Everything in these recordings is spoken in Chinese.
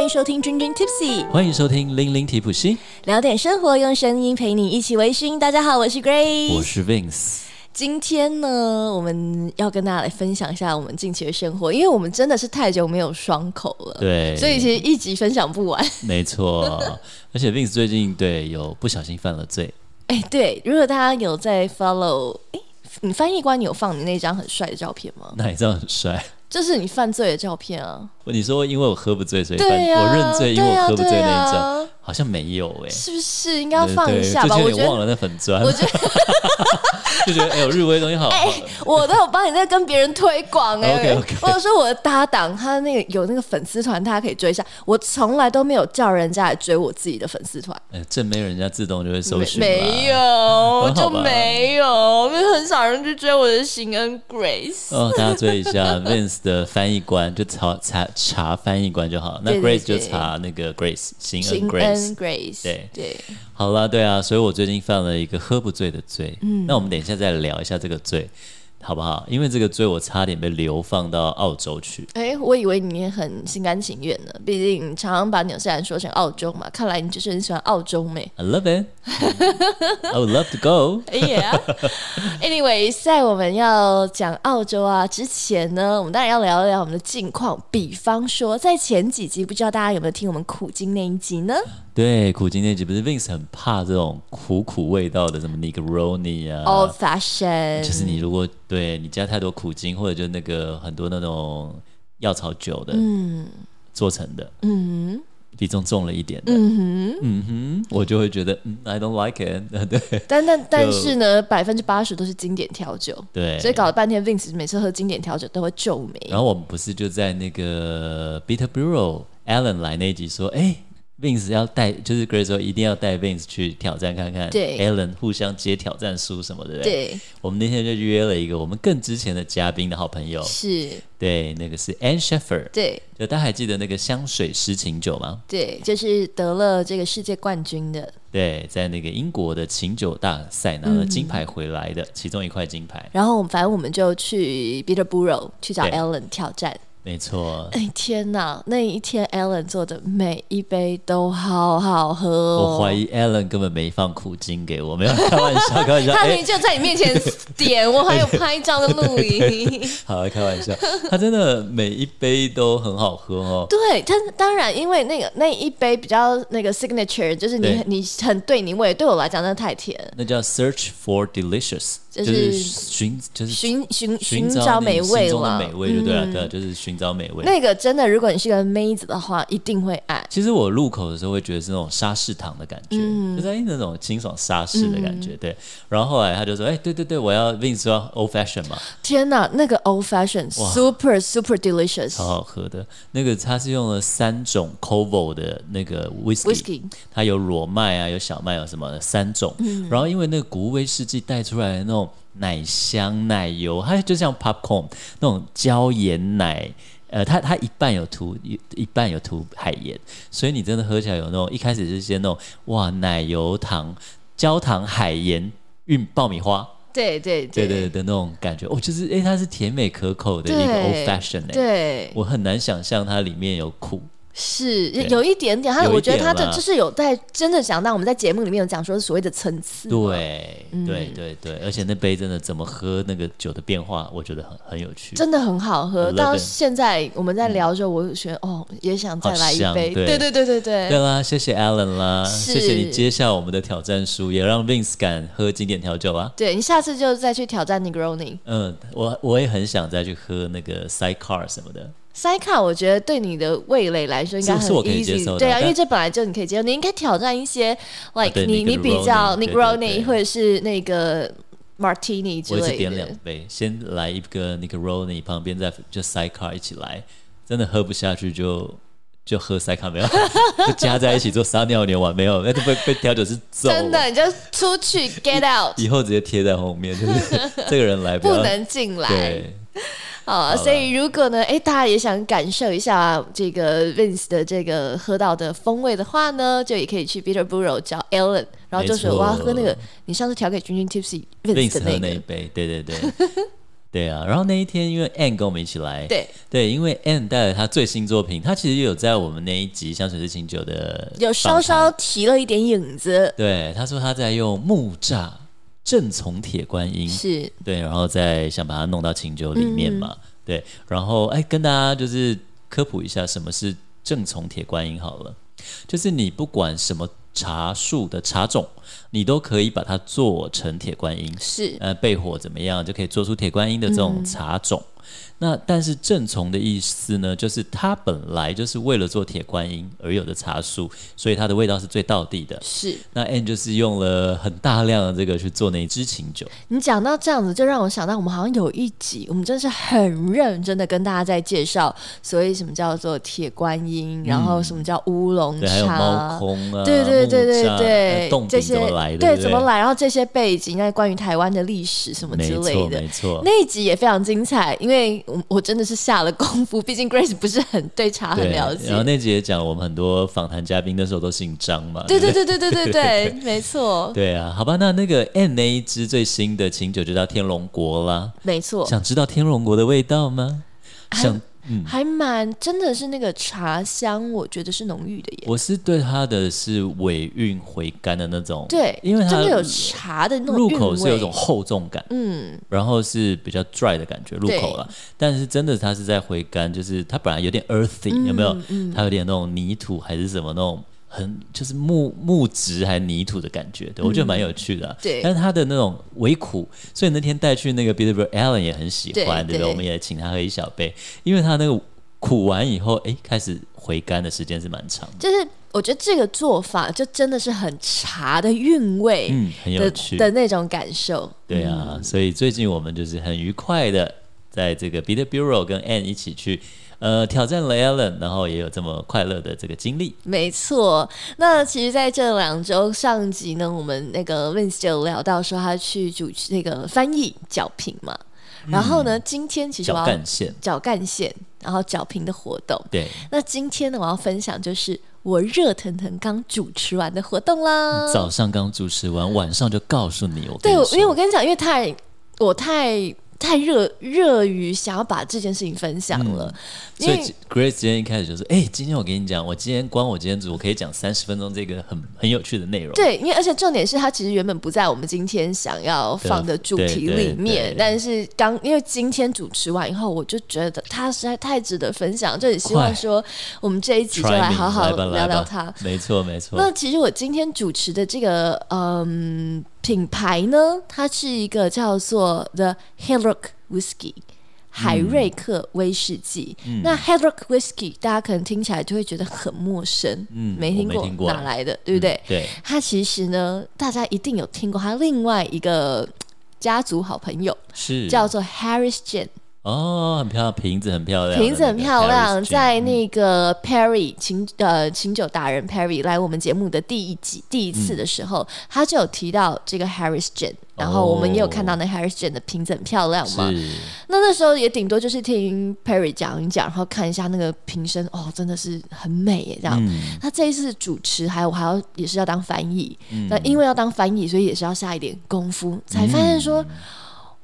欢迎收听君君 Tipsy，欢迎收听零零提普西，聊点生活，用声音陪你一起微醺。大家好，我是 Grace，我是 Vince。今天呢，我们要跟大家来分享一下我们近期的生活，因为我们真的是太久没有双口了，对，所以其实一集分享不完。没错，而且 Vince 最近对有不小心犯了罪。哎，对，如果大家有在 follow，哎，你翻译官你有放你那张很帅的照片吗？哪一张很帅？就是你犯罪的照片啊！你说因为我喝不醉，所以犯、啊、我认罪，因为我喝不醉那一张。好像没有哎、欸，是不是应该要放一下吧？我忘了那粉砖，我觉得 就觉得哎呦，日威东西好，哎、欸，我都有帮你在跟别人推广哎、或者说我的搭档他那个有那个粉丝团，大家可以追一下。我从来都没有叫人家来追我自己的粉丝团，哎，正妹人家自动就会搜寻，没有就没有，因为很少人去追我的新恩 Grace。哦，大家追一下 Vince 的翻译官，就查查查翻译官就好。那 Grace 就查那个 Grace 新恩 Grace。Grace，对对，好啦，对啊，所以我最近犯了一个喝不醉的罪。嗯，那我们等一下再聊一下这个罪。好不好？因为这个罪，我差点被流放到澳洲去。哎，我以为你也很心甘情愿呢，毕竟常常把纽西兰说成澳洲嘛。看来你就是很喜欢澳洲妹。I love it. I would love to go. Yeah. Anyway，在我们要讲澳洲啊之前呢，我们当然要聊一聊我们的近况。比方说，在前几集，不知道大家有没有听我们苦经那一集呢？对，苦经那集不是 Vince 很怕这种苦苦味道的，什么 Negroni 啊，Old Fashion，就是你如果对你加太多苦精，或者就那个很多那种药草酒的，嗯，做成的，嗯。哼，比重重了一点的，嗯哼，嗯哼，我就会觉得，嗯，I don't like it，对，但但但是呢，百分之八十都是经典调酒，对，所以搞了半天，Vince 每次喝经典调酒都会皱眉。然后我们不是就在那个 Bitter Bureau Alan 来那一集说，哎。Vince 要带，就是 Grace 说一定要带 Vince 去挑战看看，对，Allen 互相接挑战书什么的，对。我们那天就约了一个我们更之前的嘉宾的好朋友，是，对，那个是 Anne Sheffer，对，就大家还记得那个香水诗情酒吗？对，就是得了这个世界冠军的，对，在那个英国的琴酒大赛拿了金牌回来的，嗯、其中一块金牌。然后我们反正我们就去 Peterborough 去找 Allen 挑战。没错，哎天哪！那一天 Alan 做的每一杯都好好喝哦。我怀疑 Alan 根本没放苦精给我，没有开玩笑，开玩笑。他明明就在你面前点，欸、我还有拍照的录音。好，开玩笑，他真的每一杯都很好喝哦。对，他当然因为那个那一杯比较那个 signature，就是你你很对你味，对我来讲真的太甜。那叫 Search for Delicious。就是寻，就是寻寻寻找美味了的美味就对了，对，就是寻找美味。那个真的，如果你是个妹子的话，一定会爱。其实我入口的时候会觉得是那种沙士糖的感觉，就是那种清爽沙士的感觉，对。然后后来他就说：“哎，对对对，我要 Vince 说 Old Fashion 嘛。”天哪，那个 Old Fashion super super delicious，好好喝的。那个它是用了三种 Covo 的那个 Whisky，它有裸麦啊，有小麦，有什么的三种。然后因为那个谷物威士忌带出来的那种。奶香奶油，它就像 popcorn 那种椒盐奶，呃，它它一半有涂一一半有涂海盐，所以你真的喝起来有那种一开始是先那种哇奶油糖焦糖海盐运爆米花，对对对。对对的那种感觉，哦，就是哎、欸、它是甜美可口的一个 old fashion 哎，对，我很难想象它里面有苦。是有一点点，他我觉得他的就是有在真的讲到我们在节目里面有讲说所谓的层次，对对对对，而且那杯真的怎么喝那个酒的变化，我觉得很很有趣，真的很好喝。到现在我们在聊的时候，我就觉得哦，也想再来一杯。对对对对对，对啦，谢谢 Alan 啦，谢谢你接下我们的挑战书，也让 Vince 敢喝经典调酒啊。对，你下次就再去挑战 Negroni。嗯，我我也很想再去喝那个 Sidecar 什么的。塞卡，我觉得对你的味蕾来说应该很 easy，对啊，因为这本来就你可以接受，你应该挑战一些，like 你你比较 Negroni 或者是那个 Martini 之类的。我点两杯，先来一个 Negroni，旁边再就塞卡一起来，真的喝不下去就就喝塞卡没有，就加在一起做撒尿牛丸没有，那都被被调酒师揍。真的，你就出去 get out，以后直接贴在后面，就是 这个人来不，不能进来。对。好，所以如果呢，哎，大家也想感受一下这个 Vince 的这个喝到的风味的话呢，就也可以去 Peterborough 找 Alan，然后就是我要喝那个你上次调给君君 Tipsy Vince 的那一杯，对对对。对啊，然后那一天因为 Anne 跟我们一起来，对。对，因为 Anne 带了他最新作品，他其实有在我们那一集《香水是清酒》的有稍稍提了一点影子。对，他说他在用木栅正从铁观音，是。对，然后再想把它弄到清酒里面嘛，嗯、对，然后哎，跟大家就是科普一下什么是正从铁观音好了，就是你不管什么茶树的茶种。你都可以把它做成铁观音，是。呃，焙火怎么样就可以做出铁观音的这种茶种。嗯那但是正从的意思呢，就是它本来就是为了做铁观音而有的茶树，所以它的味道是最道地的。是，那 Anne 就是用了很大量的这个去做那一支琴酒。你讲到这样子，就让我想到我们好像有一集，我们真的是很认真的跟大家在介绍，所以什么叫做铁观音，嗯、然后什么叫乌龙茶，对，还有猫空啊，对对对对对，冻顶怎么来的，对，怎么来，然后这些背景，那关于台湾的历史什么之类的，没错，没错，那一集也非常精彩，因为。我我真的是下了功夫，毕竟 Grace 不是很对茶很了解。然后那集也讲，我们很多访谈嘉宾那时候都姓张嘛。对对对对对对 对，没错。对啊，好吧，那那个 Anne 那一支最新的清酒就叫天龙国啦。没错。想知道天龙国的味道吗？想。嗯、还蛮真的是那个茶香，我觉得是浓郁的耶。我是对它的是尾韵回甘的那种，对，因为它真的有茶的那种入口是有一种厚重感，嗯，然后是比较 dry 的感觉入口了，但是真的它是在回甘，就是它本来有点 earthy，、嗯、有没有？嗯、它有点那种泥土还是什么那种。很就是木木质还泥土的感觉，对、嗯、我觉得蛮有趣的、啊。对，但是它的那种微苦，所以那天带去那个 Bilderberg Ellen 也很喜欢，对，对不对？我们也请他喝一小杯，因为他那个苦完以后，哎，开始回甘的时间是蛮长的。就是我觉得这个做法就真的是很茶的韵味，嗯，很有趣的那种感受。对啊，嗯、所以最近我们就是很愉快的在这个 Bitter Bureau 跟 Anne 一起去。呃，挑战雷 Allen，然后也有这么快乐的这个经历。没错，那其实在这两周上集呢，我们那个 Vince 就聊到说他去主持那个翻译角评嘛，嗯、然后呢，今天其实我要角干线，角干线，然后角评的活动。对，那今天呢，我要分享就是我热腾腾刚主持完的活动啦。早上刚主持完，晚上就告诉你，我对，因为我跟你讲，因为太我太。太热热于想要把这件事情分享了，嗯、所以 Grace 今天一开始就说：“哎、欸，今天我跟你讲，我今天光我今天组我可以讲三十分钟这个很很有趣的内容。”对，因为而且重点是他其实原本不在我们今天想要放的主题里面，但是刚因为今天主持完以后，我就觉得他实在太值得分享，就很希望说我们这一集就来好好聊聊他。没错，没错。那其实我今天主持的这个嗯。品牌呢，它是一个叫做 The Headlock Whisky 海瑞克威士忌。嗯、那 Headlock Whisky 大家可能听起来就会觉得很陌生，嗯，没听过，哪来的，对不对？嗯、对。它其实呢，大家一定有听过，它另外一个家族好朋友是叫做 Harris Gin。哦，很漂亮，瓶子很漂亮，瓶子很漂亮。在那个 Perry 琴呃琴酒达人 Perry 来我们节目的第一集第一次的时候，嗯、他就有提到这个 Harris Gin，然后我们也有看到那 Harris Gin 的瓶子很漂亮嘛。那那时候也顶多就是听 Perry 讲一讲，然后看一下那个瓶身，哦，真的是很美耶，这样。嗯、他这一次主持还有还要也是要当翻译，嗯、那因为要当翻译，所以也是要下一点功夫，才发现说。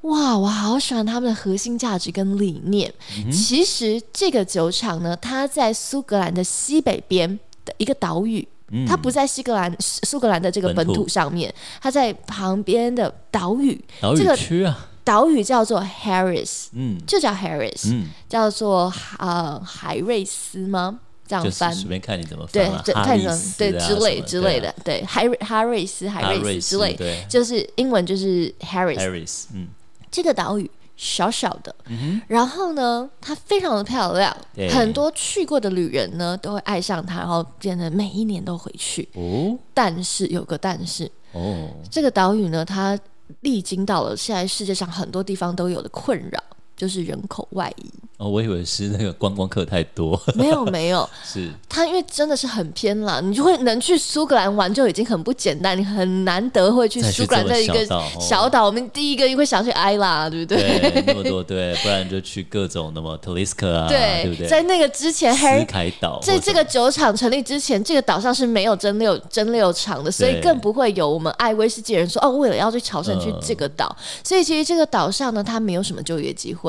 嗯哇，我好喜欢他们的核心价值跟理念。嗯、其实这个酒厂呢，它在苏格兰的西北边的一个岛屿，嗯、它不在西格兰苏格兰的这个本土上面，它在旁边的岛屿。岛屿区啊，这个岛屿叫做 Harris，嗯，就叫 Harris，嗯，叫做呃海瑞斯吗？这样翻，随便看你怎么对，看成对之类之类的，对，海瑞哈瑞斯海瑞斯之类，就是英文就是 Harris，嗯。这个岛屿小小的，嗯、然后呢，它非常的漂亮，很多去过的旅人呢都会爱上它，然后变得每一年都回去。哦，但是有个但是，哦，这个岛屿呢，它历经到了现在世界上很多地方都有的困扰，就是人口外移。哦，我以为是那个观光客太多。没 有没有，是它因为真的是很偏啦，你就会能去苏格兰玩就已经很不简单，你很难得会去苏格兰的一个小岛。我们第一个会想去埃拉，对不对？对，那么多对，不然就去各种那么特里斯克啊，对，对不对？在那个之前，斯凯岛，在这个酒厂成立之前，这个岛上是没有蒸馏蒸馏厂的，所以更不会有我们爱威士忌人说哦，为了要去朝圣去这个岛，呃、所以其实这个岛上呢，它没有什么就业机会。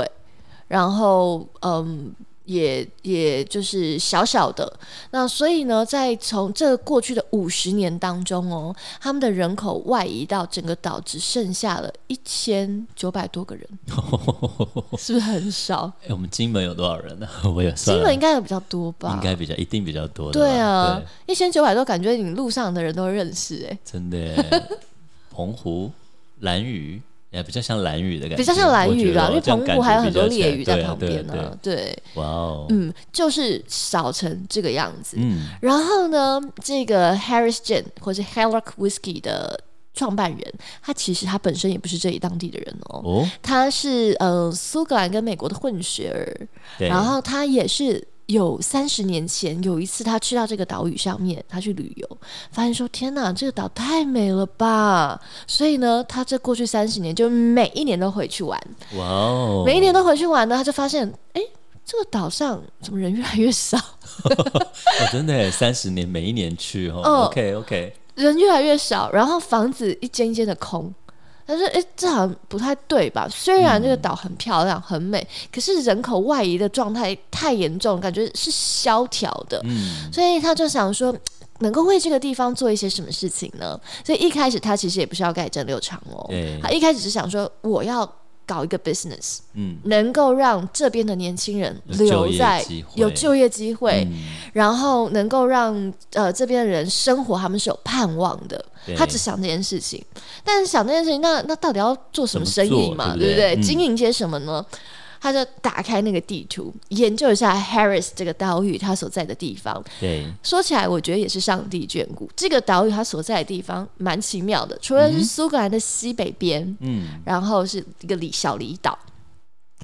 然后，嗯，也也就是小小的那，所以呢，在从这过去的五十年当中哦，他们的人口外移到整个岛，只剩下了一千九百多个人，是不是很少？哎，我们金门有多少人呢？我也算，金门应该有比较多吧？应该比较，一定比较多。对啊，一千九百多，感觉你路上的人都认识哎，真的。澎湖、蓝屿。也比较像蓝屿的感觉，比较像蓝屿吧，因为澎湖还有很多烈屿在旁边呢。对，哇哦，嗯，就是少成这个样子。嗯，然后呢，这个 Harris Gin 或者 Hellock Whisky 的创办人，他其实他本身也不是这里当地的人哦，哦他是呃苏格兰跟美国的混血儿，对然后他也是。有三十年前，有一次他去到这个岛屿上面，他去旅游，发现说：“天哪，这个岛太美了吧！”所以呢，他这过去三十年就每一年都回去玩。哇哦！每一年都回去玩呢，他就发现，哎，这个岛上怎么人越来越少？哦，真的，三十年每一年去哦。哦 OK OK，人越来越少，然后房子一间一间的空。但是，哎，这好像不太对吧？虽然这个岛很漂亮、很美，可是人口外移的状态太严重，感觉是萧条的。嗯，所以他就想说，能够为这个地方做一些什么事情呢？所以一开始他其实也不是要盖蒸馏厂哦，他一开始是想说，我要搞一个 business，嗯，能够让这边的年轻人留在有就业机会，嗯、然后能够让呃这边的人生活，他们是有盼望的。他只想这件事情，但是想这件事情，那那到底要做什么生意嘛？对不对？嗯、经营些什么呢？他就打开那个地图，研究一下 Harris 这个岛屿他所在的地方。对，说起来我觉得也是上帝眷顾。这个岛屿它所在的地方蛮奇妙的，除了是苏格兰的西北边，嗯，然后是一个离小离岛，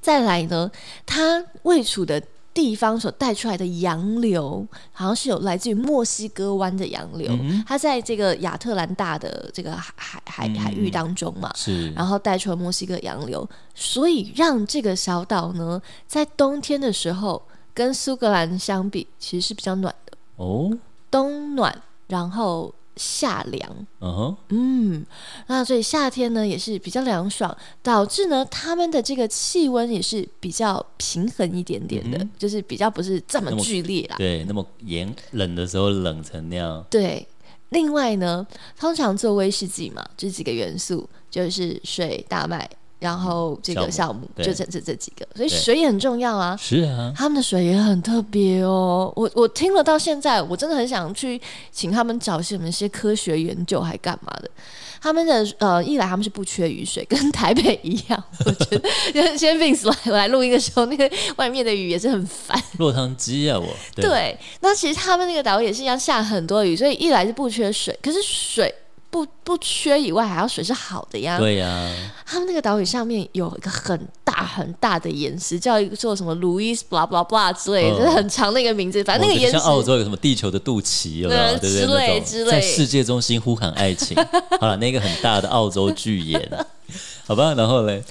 再来呢，它位处的。地方所带出来的洋流，好像是有来自于墨西哥湾的洋流，嗯、它在这个亚特兰大的这个海海海海域当中嘛，是，然后带出了墨西哥洋流，所以让这个小岛呢，在冬天的时候跟苏格兰相比，其实是比较暖的。哦，冬暖，然后。夏凉，嗯哼，嗯，那所以夏天呢也是比较凉爽，导致呢他们的这个气温也是比较平衡一点点的，嗯、就是比较不是这么剧烈啦。对，那么严冷的时候冷成那样。对，另外呢，通常做威士忌嘛，这几个元素就是水、大麦。然后这个项目就这这这几个，所以水也很重要啊。是啊，他们的水也很特别哦。我我听了到现在，我真的很想去请他们找些什么些科学研究，还干嘛的？他们的呃，一来他们是不缺雨水，跟台北一样。我觉得先 Vince 来来录音的时候，那个外面的雨也是很烦。落汤鸡啊，我对，对。那其实他们那个岛也是一样下很多雨，所以一来是不缺水，可是水。不不缺以外，还要水是好的呀。对呀、啊，他们那个岛屿上面有一个很大很大的岩石，叫一个做什么 Louis blah blah blah 之类的，就是很长的一个名字。反正那个岩石、哦、像澳洲有什么地球的肚脐，有没有？对之类之类，在世界中心呼喊爱情。好了，那个很大的澳洲巨岩，好吧。然后嘞，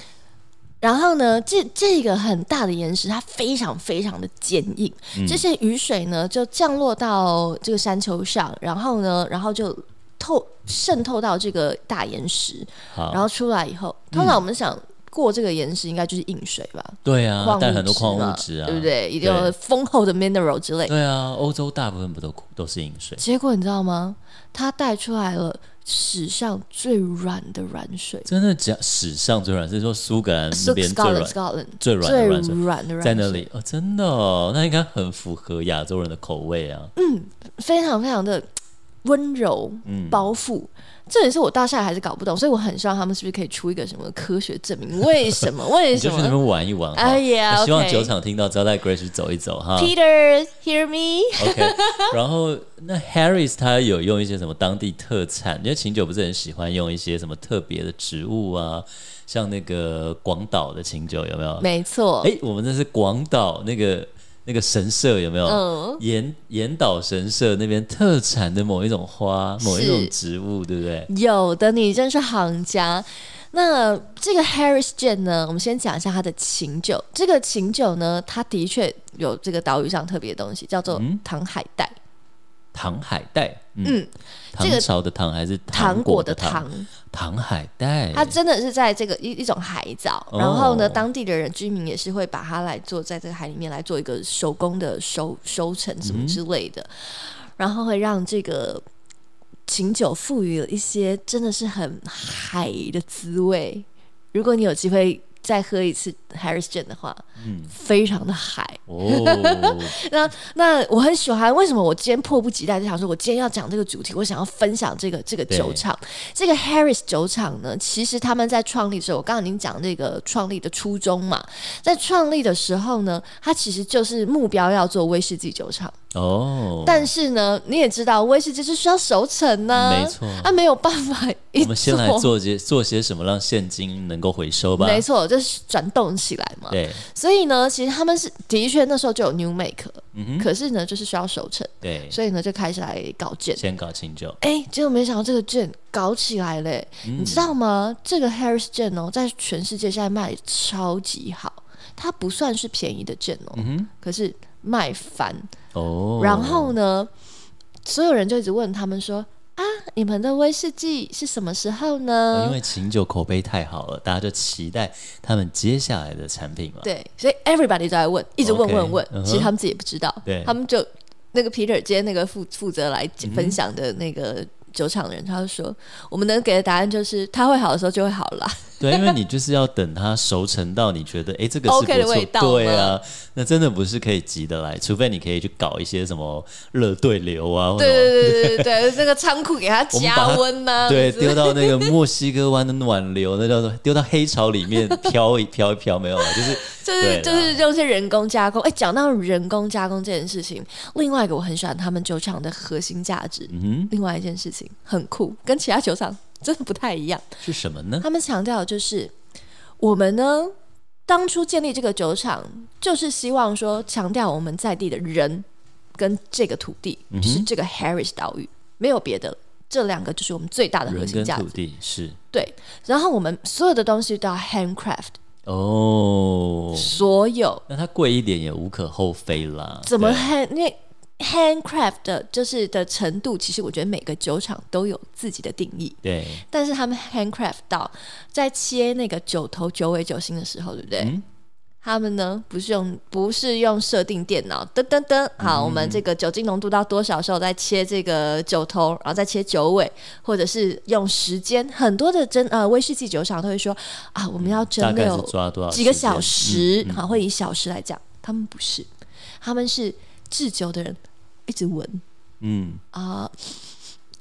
然后呢，这这个很大的岩石，它非常非常的坚硬。嗯、这些雨水呢，就降落到这个山丘上，然后呢，然后就。透渗透到这个大岩石，然后出来以后，通常我们想过这个岩石应该就是硬水吧？对啊，带很多矿物质啊，对不对？一定要丰厚的 mineral 之类。对啊，欧洲大部分不都都是硬水？结果你知道吗？它带出来了史上最软的软水。真的讲史上最软，是说苏格兰那边最软、最软、最软的软在那里哦，真的哦，那应该很符合亚洲人的口味啊。嗯，非常非常的。温柔包覆，嗯、这也是我到现在还是搞不懂，所以我很希望他们是不是可以出一个什么科学证明？为什么？为什么？就去那边玩一玩。哎呀，希望酒厂听到，招待 Grace 走一走哈。Peter，hear me。OK，然后那 Harris 他有用一些什么当地特产？因为琴酒不是很喜欢用一些什么特别的植物啊，像那个广岛的琴酒有没有？没错。哎，我们这是广岛那个那个神社有没有？嗯。岩岩岛神社那边特产的某一种花，某一种植物，对不对？有的，你真是行家。那这个 Harris Jane 呢，我们先讲一下它的琴酒。这个琴酒呢，它的确有这个岛屿上特别的东西，叫做糖海带。糖海带，嗯，唐朝的糖还是糖果的糖？糖海带，它真的是在这个一一种海藻，然后呢，当地的人居民也是会把它来做，在这个海里面来做一个手工的收收成什么之类的，然后会让这个。琴酒赋予了一些真的是很海的滋味。如果你有机会再喝一次 Harris Gin 的话，嗯，非常的嗨。哦，那那我很喜欢。为什么我今天迫不及待就想说，我今天要讲这个主题，我想要分享这个这个酒厂。这个 Harris 酒厂呢，其实他们在创立的时候，我刚刚已经讲那个创立的初衷嘛，在创立的时候呢，它其实就是目标要做威士忌酒厂。哦，但是呢，你也知道威士忌是需要熟成呢、啊，没错，它、啊、没有办法。我们先来做些做些什么，让现金能够回收吧。没错，就是转动起来嘛。对，所以呢，其实他们是的确那时候就有 New Make，可是呢，就是需要熟成。对，所以呢，就开始来搞 Gin，先搞清酒。哎，结果没想到这个 Gin 搞起来了，嗯、你知道吗？这个 Harris Gin 哦，在全世界现在卖超级好，它不算是便宜的 Gin 哦，嗯，可是卖翻。哦，然后呢，所有人就一直问他们说：“啊，你们的威士忌是什么时候呢？”哦，因为琴酒口碑太好了，大家就期待他们接下来的产品嘛。对，所以 everybody 都在问，一直问问问。其实他们自己也不知道，对，他们就那个 Peter 今天那个负负责来分享的那个酒厂的人，嗯、他就说：“我们能给的答案就是，他会好的时候就会好了。”对，因为你就是要等它熟成到你觉得，哎，这个是不错 OK 的味道，对啊，那真的不是可以急得来，除非你可以去搞一些什么热对流啊，对对对对对，这个仓库给它加温呐，对，丢到那个墨西哥湾的暖流，那叫做丢到黑潮里面 飘一飘一飘，没有了，就是就是就是用一些人工加工。哎，讲到人工加工这件事情，另外一个我很喜欢他们酒厂的核心价值，嗯哼，另外一件事情很酷，跟其他酒厂。真的不太一样，是什么呢？他们强调就是，我们呢当初建立这个酒厂，就是希望说强调我们在地的人跟这个土地，嗯、是这个 Harris 岛屿，没有别的，这两个就是我们最大的核心价值。土地是。对，然后我们所有的东西都要 handcraft 哦，所有。那它贵一点也无可厚非啦。怎么 hand 那？Handcraft 的就是的程度，其实我觉得每个酒厂都有自己的定义。对，但是他们 Handcraft 到在切那个酒头、酒尾、酒心的时候，对不对？嗯、他们呢不是用不是用设定电脑，噔噔噔，好，嗯、我们这个酒精浓度到多少时候再切这个酒头，然后再切酒尾，或者是用时间，很多的蒸呃威士忌酒厂都会说啊，我们要蒸馏几个小时，好、嗯，会以小时来讲，他们不是，他们是。制酒的人一直闻，嗯啊，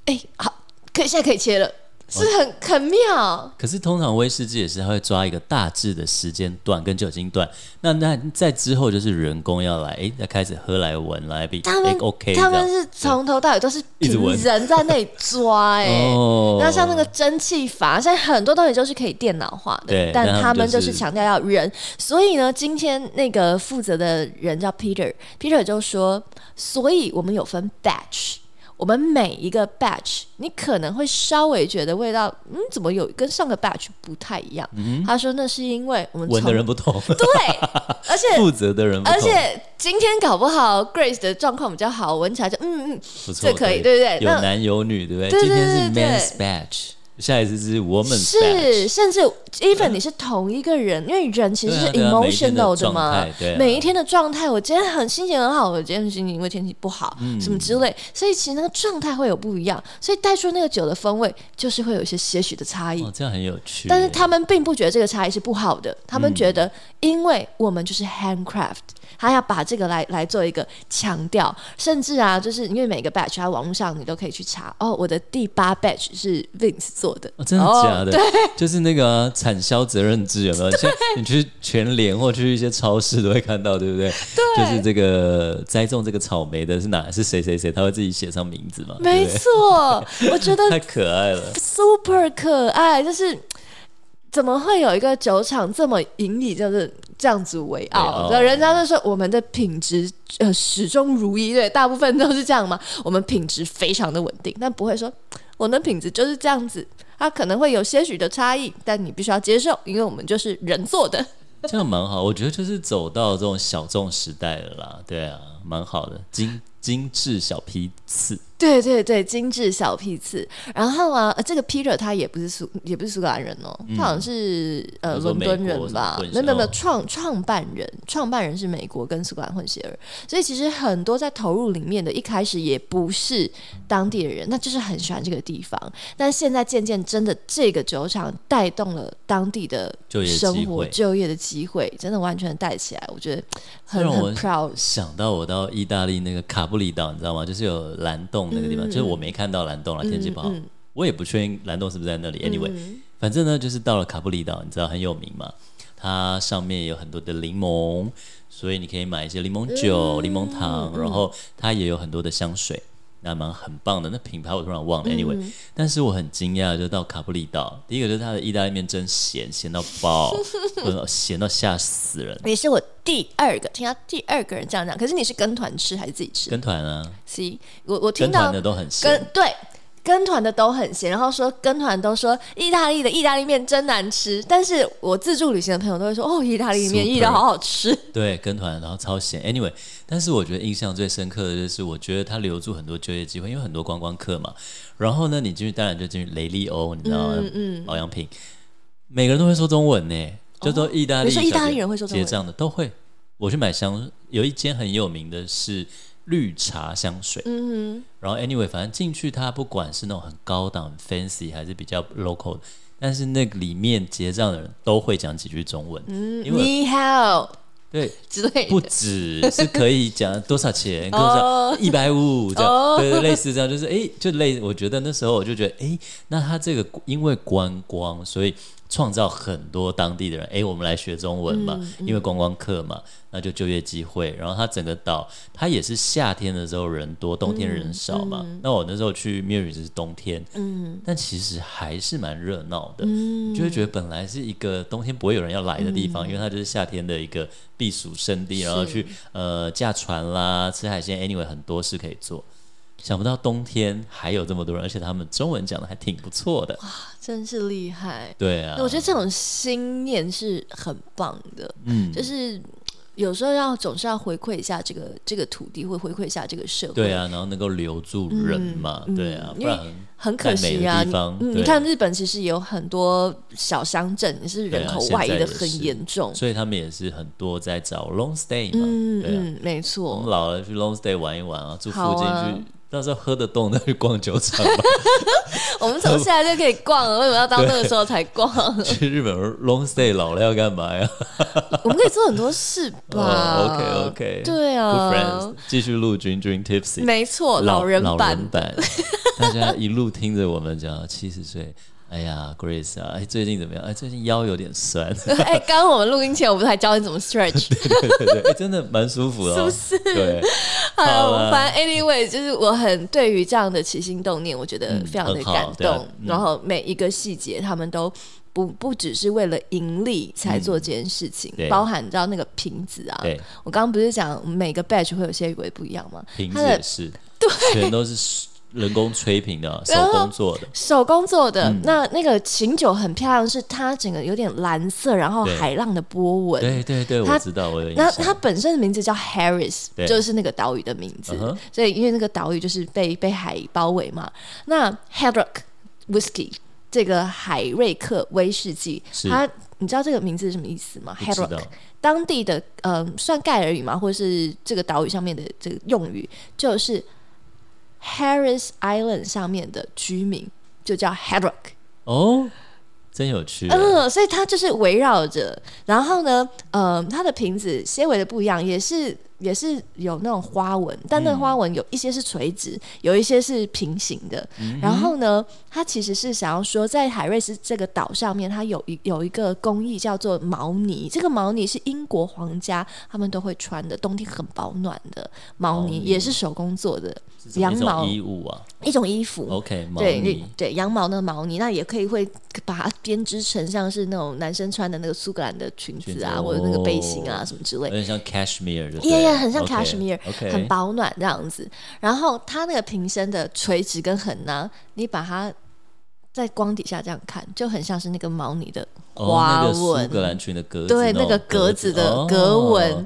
哎、欸，好，可以，现在可以切了。是很很妙，可是通常威士忌也是他会抓一个大致的时间段跟酒精段，那那在之后就是人工要来，哎，要开始喝来闻来比，他们 OK，他们是从头到尾都是凭人在那里抓，哎，那像那个蒸汽阀，现在很多东西都是可以电脑化的，对，但他们就是强调要人，所以呢，今天那个负责的人叫 Peter，Peter 就说，所以我们有分 batch。我们每一个 batch，你可能会稍微觉得味道，嗯，怎么有跟上个 batch 不太一样？嗯、他说那是因为我们闻的人不同，对，而且 负责的人不同，而且今天搞不好 Grace 的状况比较好，闻起来就嗯嗯，不错，这可以，对不对？有男有女，对不对？今天是 men's batch。下一次是我们是，甚至 even 你是同一个人，因为人其实是 emotional 的嘛。每一天的状态，我今天很心情很好，我今天心情因为天气不好，什么之类，所以其实那个状态会有不一样，所以带出那个酒的风味，就是会有一些些许的差异。哦，这样很有趣。但是他们并不觉得这个差异是不好的，他们觉得，因为我们就是 handcraft。他要把这个来来做一个强调，甚至啊，就是因为每个 batch 在网络上你都可以去查哦，我的第八 batch 是 Vince 做的，哦，真的假的？对，就是那个啊，产销责任制有没有？像你去全联或去一些超市都会看到，对不对？对，就是这个栽种这个草莓的是哪？是谁谁谁？他会自己写上名字嘛？没错，我觉得 太可爱了，super 可爱，就是。怎么会有一个酒厂这么引以就是这样子为傲？对，人家就说我们的品质呃始终如一，对，大部分都是这样嘛。我们品质非常的稳定，但不会说我的品质就是这样子，它可能会有些许的差异，但你必须要接受，因为我们就是人做的。这样蛮好，我觉得就是走到这种小众时代了啦。对啊，蛮好的，精精致小批次。对对对，精致小批次。然后啊，这个 Peter 他也不是苏，也不是苏格兰人哦，嗯、他好像是呃伦敦人吧？没有没有，创创办人，创办人是美国跟苏格兰混血儿。所以其实很多在投入里面的，一开始也不是当地的人，那就是很喜欢这个地方。但现在渐渐真的，这个酒厂带动了当地的生活、就业的机会，真的完全带起来。我觉得很很 proud。想到我到意大利那个卡布里岛，你知道吗？就是有蓝洞。那个地方、嗯、就是我没看到蓝洞了，天气不好，我也不确定蓝洞是不是在那里。Anyway，、嗯、反正呢，就是到了卡布里岛，你知道很有名嘛，它上面有很多的柠檬，所以你可以买一些柠檬酒、柠、嗯、檬糖，然后它也有很多的香水，那蛮很棒的。那品牌我突然忘了。Anyway，、嗯、但是我很惊讶，就到卡布里岛，第一个就是它的意大利面真咸，咸到爆，咸到吓死人。你是我。第二个听到第二个人这样讲，可是你是跟团吃还是自己吃？跟团啊，C，我我听到跟团的都很咸，跟对跟团的都很咸，然后说跟团都说意大利的意大利面真难吃，但是我自助旅行的朋友都会说哦，意大利面意大利好好吃。对，跟团然后超咸，Anyway，但是我觉得印象最深刻的就是，我觉得他留住很多就业机会，因为很多观光客嘛。然后呢，你进去当然就进去雷利欧，你知道吗？嗯嗯，保养品，每个人都会说中文呢。就说意大利，你说意大利人会说中文，结账的都会。我去买香，有一间很有名的是绿茶香水。嗯哼。然后 anyway，反正进去它不管是那种很高档、fancy 还是比较 local，但是那个里面结账的人都会讲几句中文。嗯。你好。对，不止是可以讲多少钱，多少一百五这样，对对，类似这样，就是哎，就类。我觉得那时候我就觉得，哎，那他这个因为观光，所以。创造很多当地的人，哎，我们来学中文嘛，嗯嗯、因为观光客嘛，那就就业机会。然后它整个岛，它也是夏天的时候人多，冬天人少嘛。那我那时候去 Miri 是冬天，嗯，但其实还是蛮热闹的，嗯，就会觉得本来是一个冬天不会有人要来的地方，嗯、因为它就是夏天的一个避暑胜地，然后去呃驾船啦、吃海鲜，anyway 很多事可以做。想不到冬天还有这么多人，而且他们中文讲的还挺不错的。哇，真是厉害！对啊，我觉得这种心念是很棒的。嗯，就是有时候要总是要回馈一下这个这个土地，会回馈一下这个社会。对啊，然后能够留住人嘛。嗯、对啊，不然很很可惜啊。你看日本其实也有很多小乡镇，也是人口外移的很严重，所以他们也是很多在找 long stay 嘛。嗯啊、嗯，没错。我们老了去 long stay 玩一玩啊，住附近去。到时候喝得动，那去逛酒厂吧。我们从现在就可以逛了，为什么要到那个时候才逛？去日本 long stay 老了要干嘛呀？我们可以做很多事吧。Oh, OK OK，对啊。Good friends，继续录 Dream Dream Tipsy。没错，老人版。版，大家一路听着我们讲七十岁。哎呀，Grace 啊，哎，最近怎么样？哎，最近腰有点酸。哎，刚刚我们录音前，我不是还教你怎么 stretch？对对对对，哎，真的蛮舒服的，哦，是不是？对。好，啦反正 anyway，就是我很对于这样的起心动念，我觉得非常的感动。嗯啊嗯、然后每一个细节，他们都不不只是为了盈利才做这件事情，嗯、包含你知道那个瓶子啊。对。我刚刚不是讲每个 batch 会有些微不一样吗？瓶子也是，对，全都是。人工吹瓶的，手工做的，手工做的。嗯、那那个琴酒很漂亮，是它整个有点蓝色，然后海浪的波纹。对对对，它我知道，我有印象。那它本身的名字叫 Harris，就是那个岛屿的名字。对所以因为那个岛屿就是被被海包围嘛。那 Headrock Whisky 这个海瑞克威士忌，它你知道这个名字是什么意思吗？Headrock 当地的嗯、呃，算盖尔语嘛，或者是这个岛屿上面的这个用语，就是。Harris Island 上面的居民就叫 Headrock 哦，真有趣。嗯，所以它就是围绕着，然后呢，呃，它的瓶子纤维的不一样，也是也是有那种花纹，但那个花纹有一些是垂直，有一些是平行的。嗯、然后呢，它其实是想要说，在海瑞斯这个岛上面，它有一有一个工艺叫做毛呢。这个毛呢是英国皇家他们都会穿的，冬天很保暖的毛呢，毛也是手工做的羊毛。衣物啊，一种衣服。OK，对对，羊毛的毛呢，那也可以会把它编织成像是那种男生穿的那个苏格兰的裙子啊，子或者那个背心啊、哦、什么之类。的，有点像 cashmere，耶耶，很像 cashmere，、okay. 很保暖这样子。然后它那个瓶身的垂直跟横呢，你把它在光底下这样看，就很像是那个毛呢的花纹，苏、哦那个、格兰裙的格子，对，那个格子的格纹。哦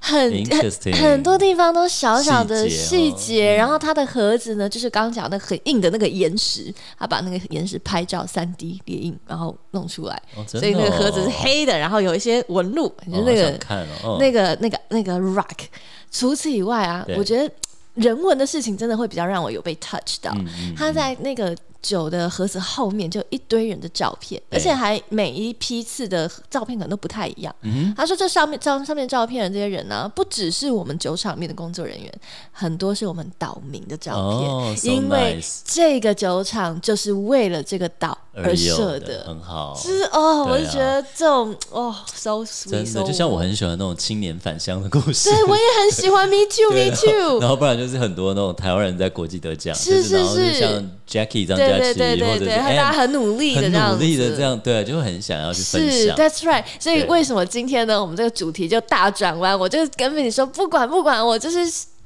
很很很多地方都小小的细节，节哦、然后它的盒子呢，就是刚刚讲的很硬的那个岩石，他把那个岩石拍照三 D 列印，然后弄出来，哦哦、所以那个盒子是黑的，然后有一些纹路，就那个、哦、那个那个那个 rock。除此以外啊，我觉得人文的事情真的会比较让我有被 touch 到，嗯嗯、他在那个。酒的盒子后面就一堆人的照片，而且还每一批次的照片可能都不太一样。嗯、他说这上面照上面照片的这些人呢、啊，不只是我们酒厂里面的工作人员，很多是我们岛民的照片，因为这个酒厂就是为了这个岛而设的，很好。是哦，啊、我就觉得这种哦，so sweet，真的就像我很喜欢那种青年返乡的故事。对，我也很喜欢，me too，me too。然后不然就是很多那种台湾人在国际得奖，是是是，像 Jackie 这样。对对对对对，大家很努力的这样努力的这样，对，就很想要去分享。是，That's right。所以为什么今天呢，我们这个主题就大转弯？我就跟你说，不管不管，我就是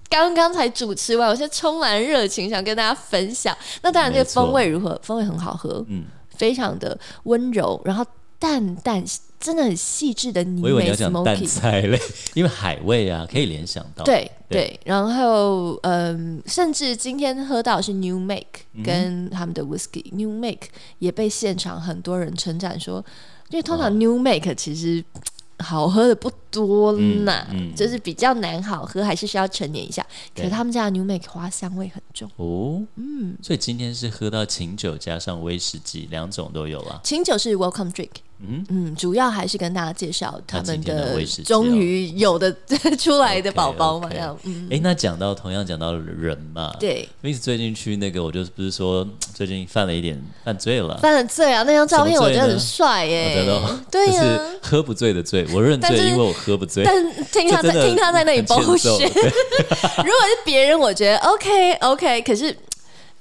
刚刚才主持完，我现在充满热情，想跟大家分享。那当然，这个风味如何？风味很好喝，嗯，非常的温柔，然后淡淡。真的很细致的泥煤，我以为你要讲淡菜类，因为海味啊，可以联想到。对对，对，然后嗯，甚至今天喝到的是 New Make 跟他们的 Whisky、嗯、New Make 也被现场很多人称赞说，因为通常 New Make 其实。好喝的不多呐，嗯嗯、就是比较难好喝，还是需要陈年一下。可是他们家的 New Make 花香味很重。哦，嗯，所以今天是喝到琴酒加上威士忌两种都有了。琴酒是 Welcome Drink，嗯嗯，主要还是跟大家介绍他们的终于有的 出来的宝宝嘛，这样。嗯，哎，那讲到同样讲到人嘛，对，Vince 最近去那个，我就不是说最近犯了一点犯罪了，犯了罪啊！那张照片我觉得很帅耶，对呀，喝不醉的醉。我认罪，因为我喝不醉。但听他在听他在那里包血。如果是别人，我觉得 OK OK。可是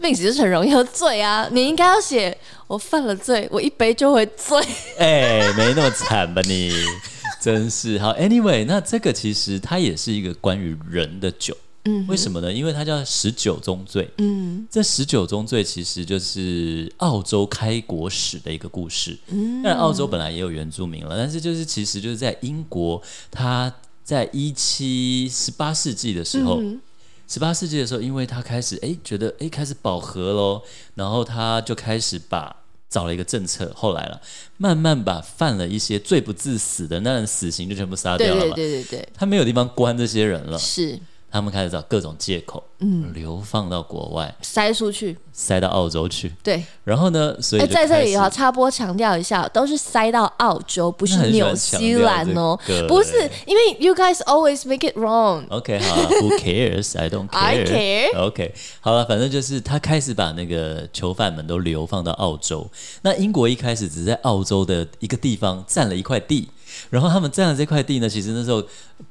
Vince 就是很容易喝醉啊。你应该要写我犯了罪，我一杯就会醉。哎、欸，没那么惨吧你？真是好。Anyway，那这个其实它也是一个关于人的酒。嗯，为什么呢？因为它叫十九宗罪。嗯，这十九宗罪其实就是澳洲开国史的一个故事。嗯，但澳洲本来也有原住民了，但是就是其实就是在英国，他在一七十八世纪的时候，十八世纪的时候，因为他开始哎觉得哎开始饱和喽，然后他就开始把找了一个政策，后来了慢慢把犯了一些罪不至死的那人死刑就全部杀掉了嘛。对对对对对，他没有地方关这些人了。是。他们开始找各种借口，嗯，流放到国外，塞出去，塞到澳洲去。对，然后呢，所以在这里要插播强调一下，都是塞到澳洲，不是纽西兰哦，不是，因为 you guys always make it wrong。OK，好，Who cares? I don't care. I care. OK，好了，反正就是他开始把那个囚犯们都流放到澳洲。那英国一开始只在澳洲的一个地方占了一块地。然后他们占了这块地呢，其实那时候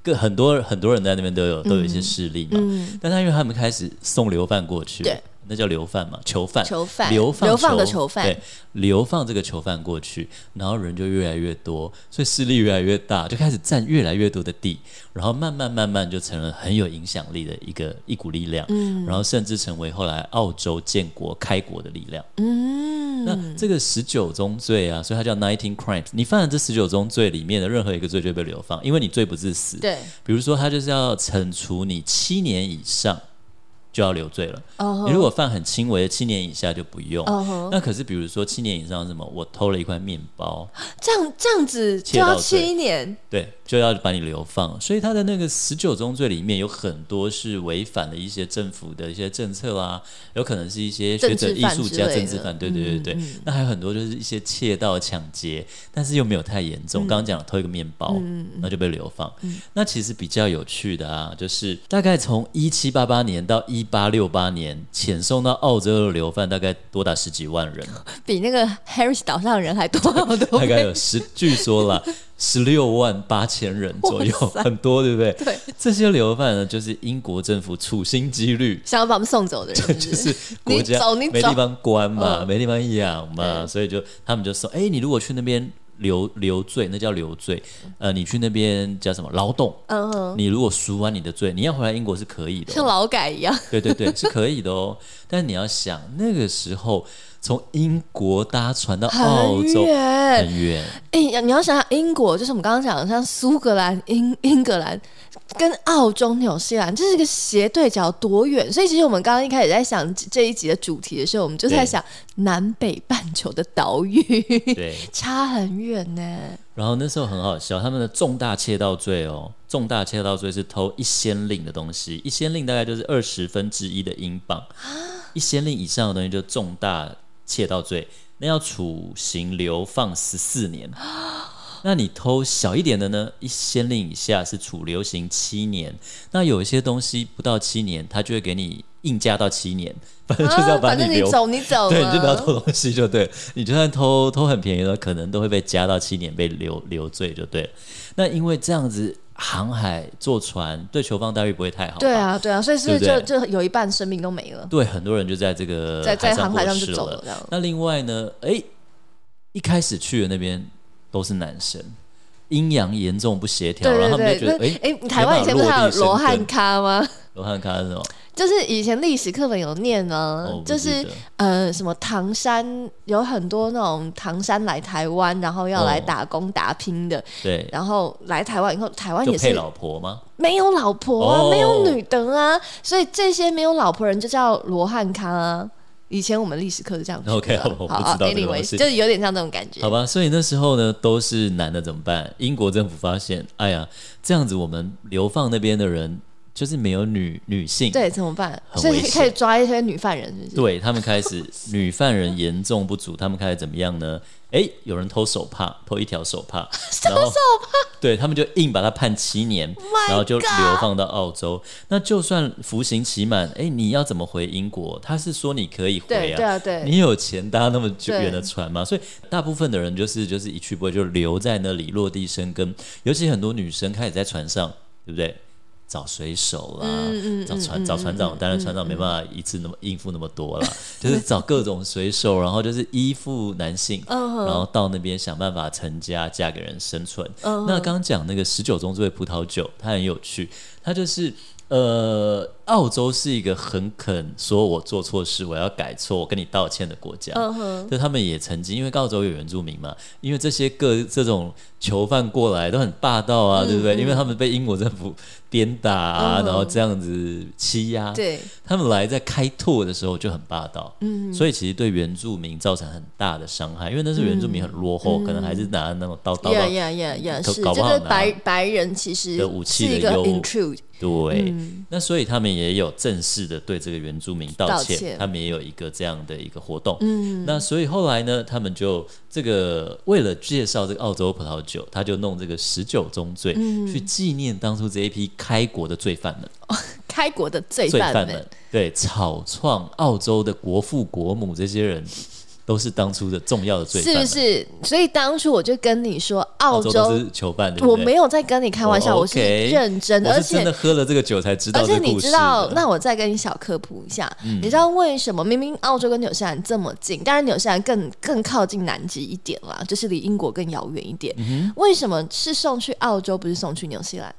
各很多很多人在那边都有都有一些势力嘛。嗯，但他因为他们开始送流犯过去，对，那叫流犯嘛，囚犯，囚犯，流放，流放的囚犯，对，流放这个囚犯过去，然后人就越来越多，所以势力越来越大，就开始占越来越多的地，然后慢慢慢慢就成了很有影响力的一个一股力量，嗯，然后甚至成为后来澳洲建国开国的力量，嗯。那这个十九宗罪啊，所以它叫 Nineteen Crimes。你犯了这十九宗罪里面的任何一个罪就被流放，因为你罪不至死。对，比如说他就是要惩处你七年以上。就要留罪了。Uh huh. 你如果犯很轻微的，七年以下就不用。Uh huh. 那可是，比如说七年以上什么？我偷了一块面包，这样这样子就要七年。对，就要把你流放。所以他的那个十九宗罪里面有很多是违反了一些政府的一些政策啦，有可能是一些学者、艺术家、政治犯，对对对对。嗯嗯、那还有很多就是一些窃盗、抢劫，但是又没有太严重。刚刚讲偷一个面包，嗯、那就被流放。嗯、那其实比较有趣的啊，就是大概从一七八八年到一八六八年，遣送到澳洲的流犯大概多达十几万人，比那个 Harris 岛上的人还多 好多。大概有十，据说了十六万八千人左右，很多，对不对？对，这些流犯呢，就是英国政府处心积虑想要把他们送走的人是是，就是国家没地方关嘛，没地方养嘛，所以就他们就说：哎，你如果去那边。留留罪，那叫留罪。呃，你去那边叫什么劳动？嗯哼，你如果赎完你的罪，你要回来英国是可以的，像劳改一样。对对对，是可以的哦。但是你要想，那个时候从英国搭船到澳洲很远。哎，你要想想，英国就是我们刚刚讲的，像苏格兰、英英格兰。跟澳洲、纽西兰这是一个斜对角多远？所以其实我们刚刚一开始在想这一集的主题的时候，我们就在想南北半球的岛屿，对，差很远呢。然后那时候很好笑，他们的重大窃盗罪哦，重大窃盗罪是偷一先令的东西，一先令大概就是二十分之一的英镑，一先令以上的东西就重大窃盗罪，那要处刑流放十四年。那你偷小一点的呢？一先令以下是处流刑七年。那有一些东西不到七年，他就会给你硬加到七年。反正就是要把你留，你走你走，对，你就不要偷东西就对。你就算偷偷很便宜的，可能都会被加到七年，被留留罪就对。那因为这样子航海坐船，对球方待遇不会太好。对啊，对啊，所以是不是就就有一半生命都没了？对，很多人就在这个在在航海上就走了。那另外呢？哎，一开始去的那边。都是男生，阴阳严重不协调，然后他们就觉得，哎哎，台湾以前不是还有罗汉咖吗？罗汉咖是什么？就是以前历史课本有念呢，就是呃，什么唐山有很多那种唐山来台湾，然后要来打工打拼的，对，然后来台湾以后，台湾也是配老婆吗？没有老婆啊，没有女的啊，所以这些没有老婆人就叫罗汉咖啊。以前我们历史课是这样子。OK，好，我不知道这个东西，就是有点像这种感觉。好吧，所以那时候呢，都是男的怎么办？英国政府发现，哎呀，这样子我们流放那边的人就是没有女女性，对，怎么办？所以可以抓一些女犯人是不是？对，他们开始 女犯人严重不足，他们开始怎么样呢？哎，有人偷手帕，偷一条手帕，偷手帕，对，他们就硬把他判七年然后就流放到澳洲。那就算服刑期满，哎，你要怎么回英国？他是说你可以回啊，对啊，对，你有钱搭那么久远的船吗？所以大部分的人就是就是一去不回，就留在那里落地生根。尤其很多女生开始在船上，对不对？找水手啦，嗯嗯、找船找船长，当然船长没办法一次那么应付那么多啦，嗯、就是找各种水手，然后就是依附男性，嗯、然后到那边想办法成家，嫁给人生存。嗯、那刚刚讲那个十九宗罪葡萄酒，它很有趣，它就是。呃，澳洲是一个很肯说我做错事，我要改错，我跟你道歉的国家。就他们也曾经，因为澳洲有原住民嘛，因为这些各这种囚犯过来都很霸道啊，嗯、对不对？因为他们被英国政府鞭打啊，嗯、然后这样子欺压，对，他们来在开拓的时候就很霸道。嗯，所以其实对原住民造成很大的伤害，因为那时候原住民很落后，嗯、可能还是拿那种刀刀。呀呀呀呀！是，就是白白人其实的武器的 intrude 对，嗯、那所以他们也有正式的对这个原住民道歉，道歉他们也有一个这样的一个活动。嗯，那所以后来呢，他们就这个为了介绍这个澳洲葡萄酒，他就弄这个十九宗罪，嗯、去纪念当初这一批开国的罪犯们。哦、开国的罪犯们，们对，草创澳洲的国父国母这些人。都是当初的重要的罪犯，是不是？所以当初我就跟你说，澳洲，澳洲是囚犯，对对？我没有在跟你开玩笑，我是认真的，而且真的喝了这个酒才知道。而且你知道，那我再跟你小科普一下，嗯、你知道为什么明明澳洲跟纽西兰这么近，当然纽西兰更更靠近南极一点啦，就是离英国更遥远一点。嗯、为什么是送去澳洲，不是送去纽西兰？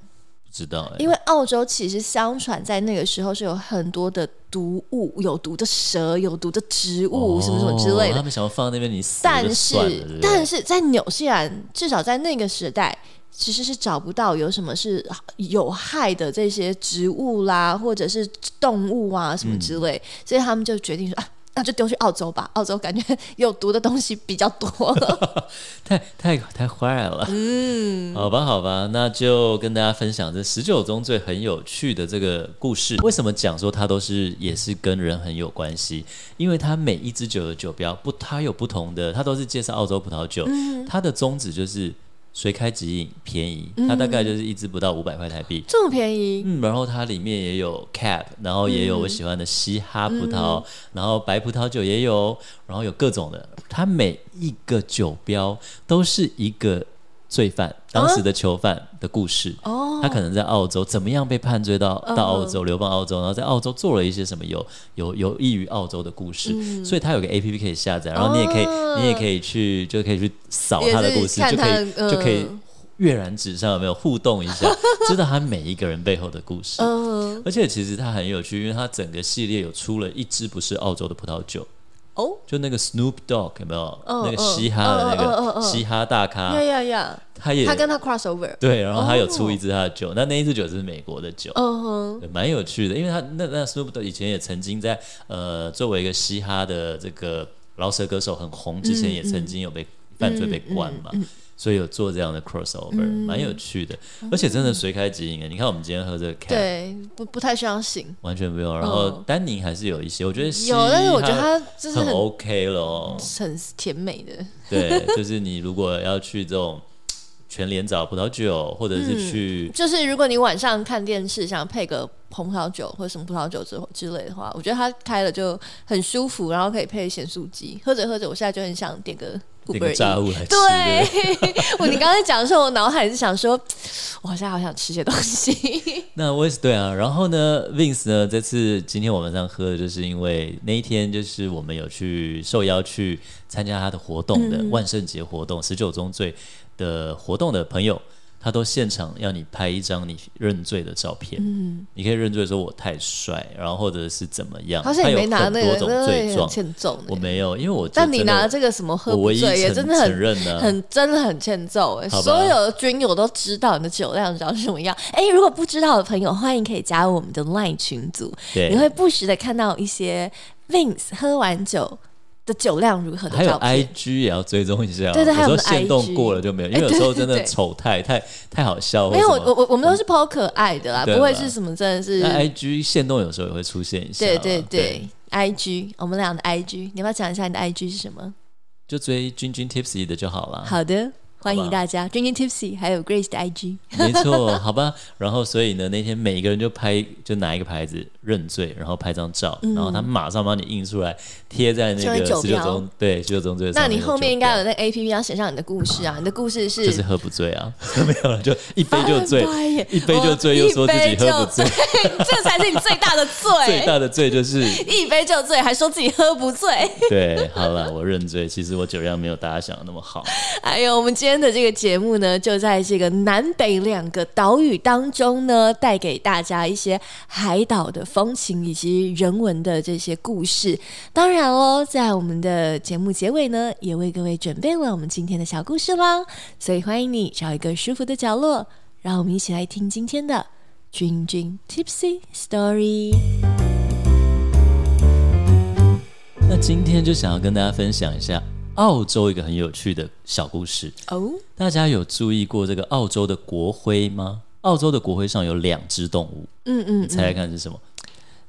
知道、欸，因为澳洲其实相传在那个时候是有很多的毒物，有毒的蛇，有毒的植物，哦、什么什么之类的。他们想要放在那边，你死但是，但是在纽西兰，至少在那个时代，其实是找不到有什么是有害的这些植物啦，或者是动物啊什么之类，嗯、所以他们就决定说啊。那就丢去澳洲吧，澳洲感觉有毒的东西比较多 了，太太太坏了。嗯，好吧，好吧，那就跟大家分享这十九宗罪很有趣的这个故事。为什么讲说它都是也是跟人很有关系？因为它每一支酒的酒标不，它有不同的，它都是介绍澳洲葡萄酒，嗯、它的宗旨就是。随开即饮，便宜，它大概就是一支不到五百块台币，这么便宜。嗯，然后它里面也有 cap，然后也有我喜欢的嘻哈葡萄，嗯、然后白葡萄酒也有，然后有各种的。它每一个酒标都是一个。罪犯当时的囚犯的故事，哦、他可能在澳洲怎么样被判罪到到澳洲、哦、流放澳洲，然后在澳洲做了一些什么有有有益于澳洲的故事，嗯、所以他有个 A P P 可以下载，然后你也可以、哦、你也可以去就可以去扫他的故事，就可以、嗯、就可以跃然纸上有没有互动一下，知道他每一个人背后的故事，嗯、而且其实他很有趣，因为他整个系列有出了一支不是澳洲的葡萄酒。哦，就那个 Snoop Dogg 有没有？那个嘻哈的那个嘻哈大咖，呀呀呀！他也他跟他 crossover，对，然后他有出一支他的酒，那那一支酒是美国的酒，嗯哼，蛮有趣的，因为他那那 Snoop Dogg 以前也曾经在呃作为一个嘻哈的这个饶舌歌手很红之前，也曾经有被犯罪被关嘛。所以有做这样的 crossover，蛮、嗯、有趣的，而且真的随开即饮啊。你看我们今天喝这个 Cab，对，不不太需要醒，完全不用。然后丹宁还是有一些，我觉得有，但是我觉得它就是很，OK 咯，很甜美的。对，就是你如果要去这种全连找葡萄酒，或者是去、嗯，就是如果你晚上看电视想配个红葡萄酒或者什么葡萄酒之之类的话，我觉得它开了就很舒服，然后可以配咸酥鸡，喝着喝着，我现在就很想点个。点个炸物来吃。对，我你刚才讲的时候，我脑海是想说，我好像好想吃些东西。那我也是对啊。然后呢，Vince 呢，这次今天我们这样喝的，就是因为那一天就是我们有去受邀去参加他的活动的万圣节活动，十九宗罪的活动的朋友。他都现场要你拍一张你认罪的照片，嗯，你可以认罪说我太帅，然后或者是怎么样。好像也没拿那个，多种罪状，欠揍。我没有，因为我但你拿这个什么喝不醉也真的很很真的很欠揍哎！所有的军友都知道你的酒量长什么样。哎，如果不知道的朋友，欢迎可以加入我们的 LINE 群组，你会不时的看到一些 Vince 喝完酒的酒量如何的，还有 IG 也要追踪一下。对对，还有限动过了就没有，因为有时候真的丑态太太好笑。没有，我我我们都是抛可爱的啦，不会是什么真的是。那 IG 限动有时候也会出现一下。对对对，IG 我们俩的 IG，你要不要讲一下你的 IG 是什么？就追君君 Tipsy 的就好了。好的。欢迎大家，Drinking Tipsy，还有 Grace 的 IG。没错，好吧。然后，所以呢，那天每一个人就拍，就拿一个牌子认罪，然后拍张照，嗯、然后他马上帮你印出来，贴在那个十九中，对，十九中罪。那你后面应该有那个 APP 要写上你的故事啊，你的故事是就是喝不醉啊，没有了，就一杯就醉，一杯就醉，又说自己喝不醉，这才是你最大的罪。最大的罪就是一杯就醉，还说自己喝不醉。对，好了，我认罪。其实我酒量没有大家想的那么好。哎呦我们今天天的这个节目呢，就在这个南北两个岛屿当中呢，带给大家一些海岛的风情以及人文的这些故事。当然哦，在我们的节目结尾呢，也为各位准备了我们今天的小故事啦。所以欢迎你找一个舒服的角落，让我们一起来听今天的《君君 Tipsy Story》。那今天就想要跟大家分享一下。澳洲一个很有趣的小故事哦，oh? 大家有注意过这个澳洲的国徽吗？澳洲的国徽上有两只动物，嗯，嗯嗯，你猜猜看是什么？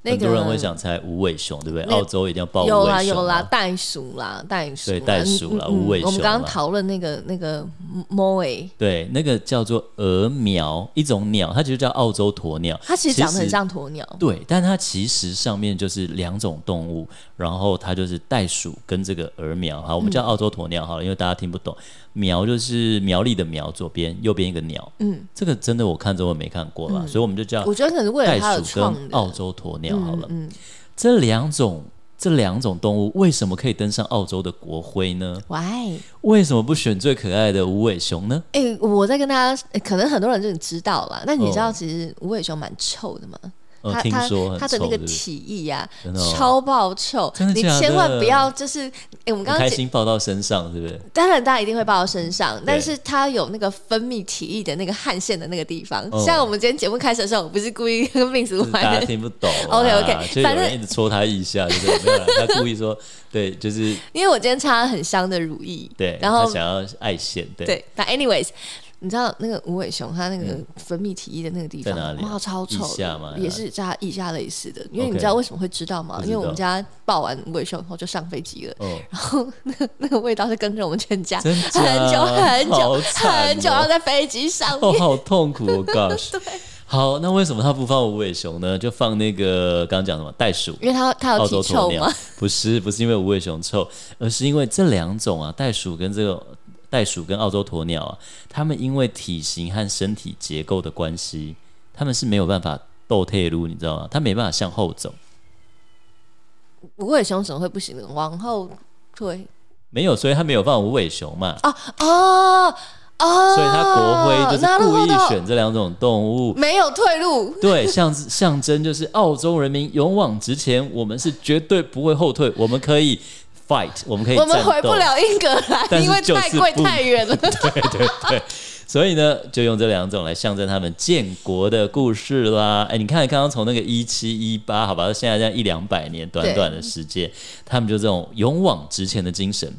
很多人会想猜无尾熊，对不对？澳洲一定要抱无尾熊。有啦有啦，袋鼠啦，袋鼠。对，袋鼠啦，无尾熊。我们刚刚讨论那个那个 moai，对，那个叫做鹅苗，一种鸟，它其实叫澳洲鸵鸟。它其实长得很像鸵鸟。对，但它其实上面就是两种动物，然后它就是袋鼠跟这个鹅苗。好，我们叫澳洲鸵鸟好了，因为大家听不懂。苗就是苗栗的苗，左边右边一个鸟。嗯，这个真的我看中文没看过啦，所以我们就叫。我觉得可能是为了它的创跟澳洲鸵鸟好了。嗯，这两种这两种动物为什么可以登上澳洲的国徽呢？Why？为什么不选最可爱的无尾熊呢？哎，我在跟大家，可能很多人就知道了。那你知道其实无尾熊蛮臭的吗？他他他的那个体液呀，超爆臭，你千万不要就是，哎，我们刚刚开心抱到身上，是不是？当然，大家一定会抱到身上，但是它有那个分泌体液的那个汗腺的那个地方。像我们今天节目开始的时候，我不是故意跟 Vince 录，大家听不懂。OK OK，反正一直戳他一下，就是？没有了，他故意说，对，就是因为我今天擦了很香的乳液，对，然后想要爱线，对。对，那 anyways。你知道那个无尾熊它那个分泌体液的那个地方，哇，超臭的，也是在腋下类似的。因为你知道为什么会知道吗？因为我们家抱完无尾熊后就上飞机了，然后那个 那个味道是跟着我们全家很久很久很久，然后在飞机上面，好痛苦，我告诉你。好，那为什么他不放无尾熊呢？就放那个刚刚讲什么袋鼠？因为它它有体臭吗？不是，不是因为无尾熊臭，而是因为这两种啊，袋鼠跟这个。袋鼠跟澳洲鸵鸟啊，它们因为体型和身体结构的关系，它们是没有办法斗退路，你知道吗？它没办法向后走。无尾熊怎么会不行呢？往后退？没有，所以它没有办法无尾熊嘛。啊啊啊！所以它国徽就是故意选这两种动物，没有退路。对，象象征就是澳洲人民勇往直前，我们是绝对不会后退，我们可以。Fight，我们可以。我们回不了英格兰，因为太贵太远了。对对对，所以呢，就用这两种来象征他们建国的故事啦。哎，你看，刚刚从那个一七一八，好吧，到现在这样一两百年，短短的时间，他们就这种勇往直前的精神。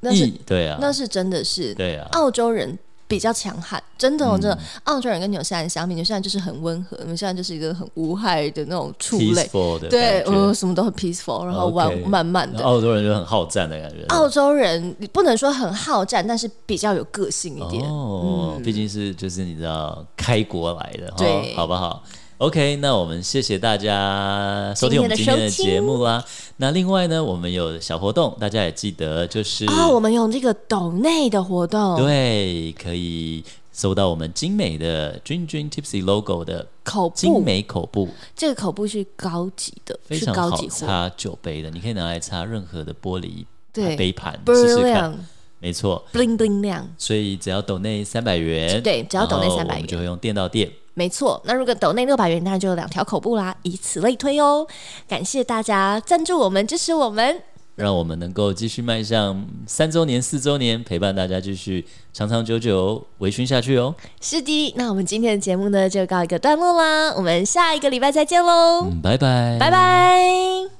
那是对啊，那是真的是对啊，澳洲人。比较强悍，真的，真的。澳洲人跟纽西兰相比，纽西兰就是很温和，纽西兰就是一个很无害的那种畜类，对，呃，什么都很 peaceful，然后玩慢慢的。澳洲人就很好战的感觉。澳洲人你不能说很好战，但是比较有个性一点。哦，毕竟是就是你知道开国来的，对，好不好？OK，那我们谢谢大家收听我们今天的节目啦。那另外呢，我们有小活动，大家也记得就是啊，我们有这个抖内的活动，对，可以搜到我们精美的 Dream Dream Tipsy logo 的口精美口布。这个口布是高级的，非常好擦酒杯的，你可以拿来擦任何的玻璃对杯盘试试看。没错，bling bling 亮。所以只要抖内三百元，对，只要抖内三百元，就会用电到电。没错，那如果抖内六百元，当然就有两条口布啦，以此类推哦。感谢大家赞助我们，支持我们，让我们能够继续迈向三周年、四周年，陪伴大家继续长长久久维醺下去哦。是的，那我们今天的节目呢，就告一个段落啦，我们下一个礼拜再见喽，嗯，拜拜，拜拜。